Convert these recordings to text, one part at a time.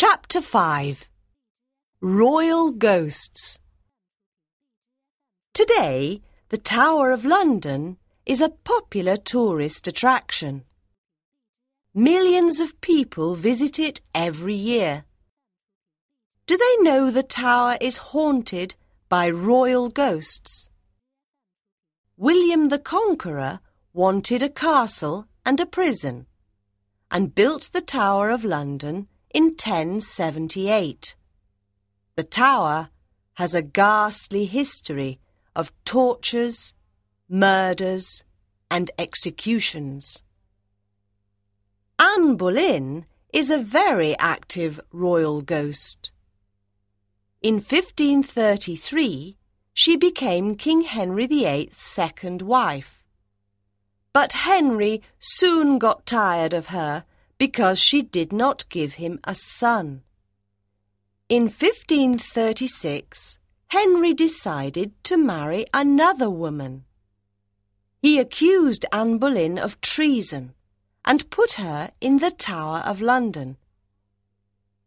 Chapter 5 Royal Ghosts Today, the Tower of London is a popular tourist attraction. Millions of people visit it every year. Do they know the tower is haunted by royal ghosts? William the Conqueror wanted a castle and a prison and built the Tower of London in 1078. The tower has a ghastly history of tortures, murders, and executions. Anne Boleyn is a very active royal ghost. In 1533, she became King Henry VIII's second wife. But Henry soon got tired of her because she did not give him a son. In 1536, Henry decided to marry another woman. He accused Anne Boleyn of treason and put her in the Tower of London.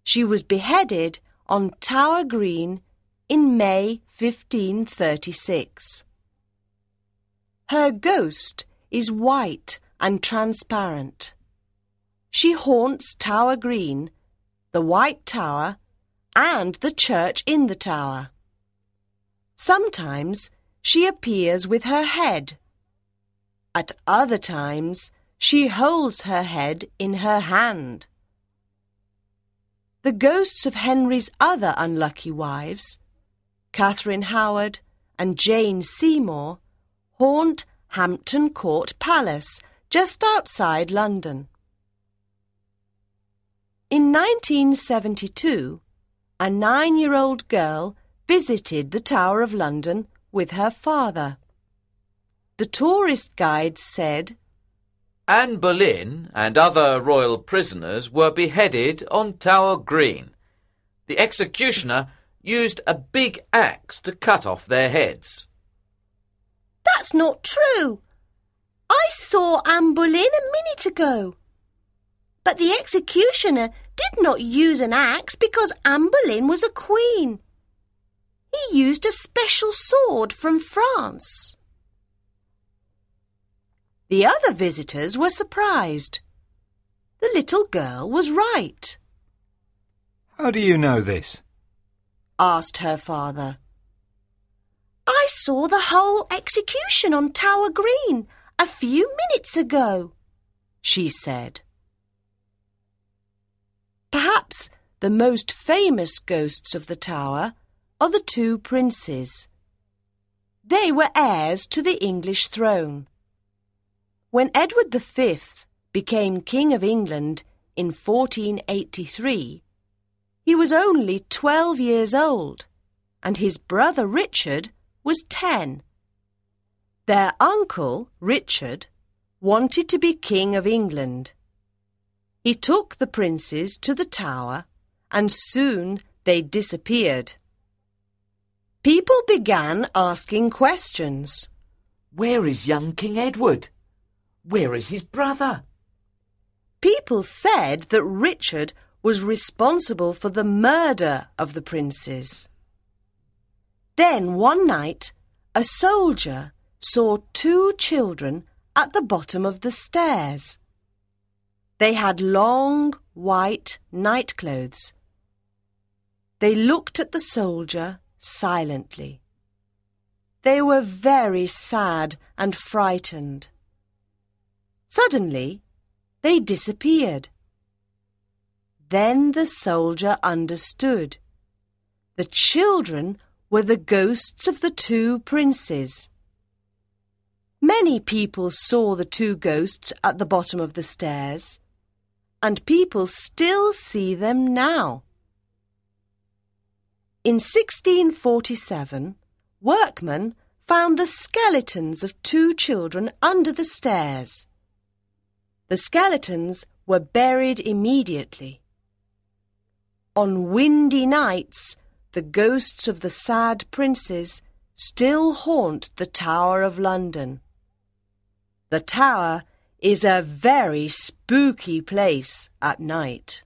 She was beheaded on Tower Green in May 1536. Her ghost is white and transparent. She haunts Tower Green, the White Tower, and the church in the tower. Sometimes she appears with her head. At other times, she holds her head in her hand. The ghosts of Henry's other unlucky wives, Catherine Howard and Jane Seymour, haunt Hampton Court Palace just outside London. In 1972, a nine-year-old girl visited the Tower of London with her father. The tourist guide said, Anne Boleyn and other royal prisoners were beheaded on Tower Green. The executioner used a big axe to cut off their heads. That's not true. I saw Anne Boleyn a minute ago. But the executioner did not use an axe because Anne Boleyn was a queen. He used a special sword from France. The other visitors were surprised. The little girl was right, How do you know this? asked her father. I saw the whole execution on Tower Green a few minutes ago. she said. The most famous ghosts of the tower are the two princes. They were heirs to the English throne. When Edward V became King of England in 1483, he was only 12 years old and his brother Richard was 10. Their uncle, Richard, wanted to be King of England. He took the princes to the tower and soon they disappeared. People began asking questions. Where is young King Edward? Where is his brother? People said that Richard was responsible for the murder of the princes. Then one night, a soldier saw two children at the bottom of the stairs. They had long, white nightclothes. They looked at the soldier silently. They were very sad and frightened. Suddenly, they disappeared. Then the soldier understood. The children were the ghosts of the two princes. Many people saw the two ghosts at the bottom of the stairs, and people still see them now. In 1647, workmen found the skeletons of two children under the stairs. The skeletons were buried immediately. On windy nights, the ghosts of the sad princes still haunt the Tower of London. The tower is a very spooky place at night.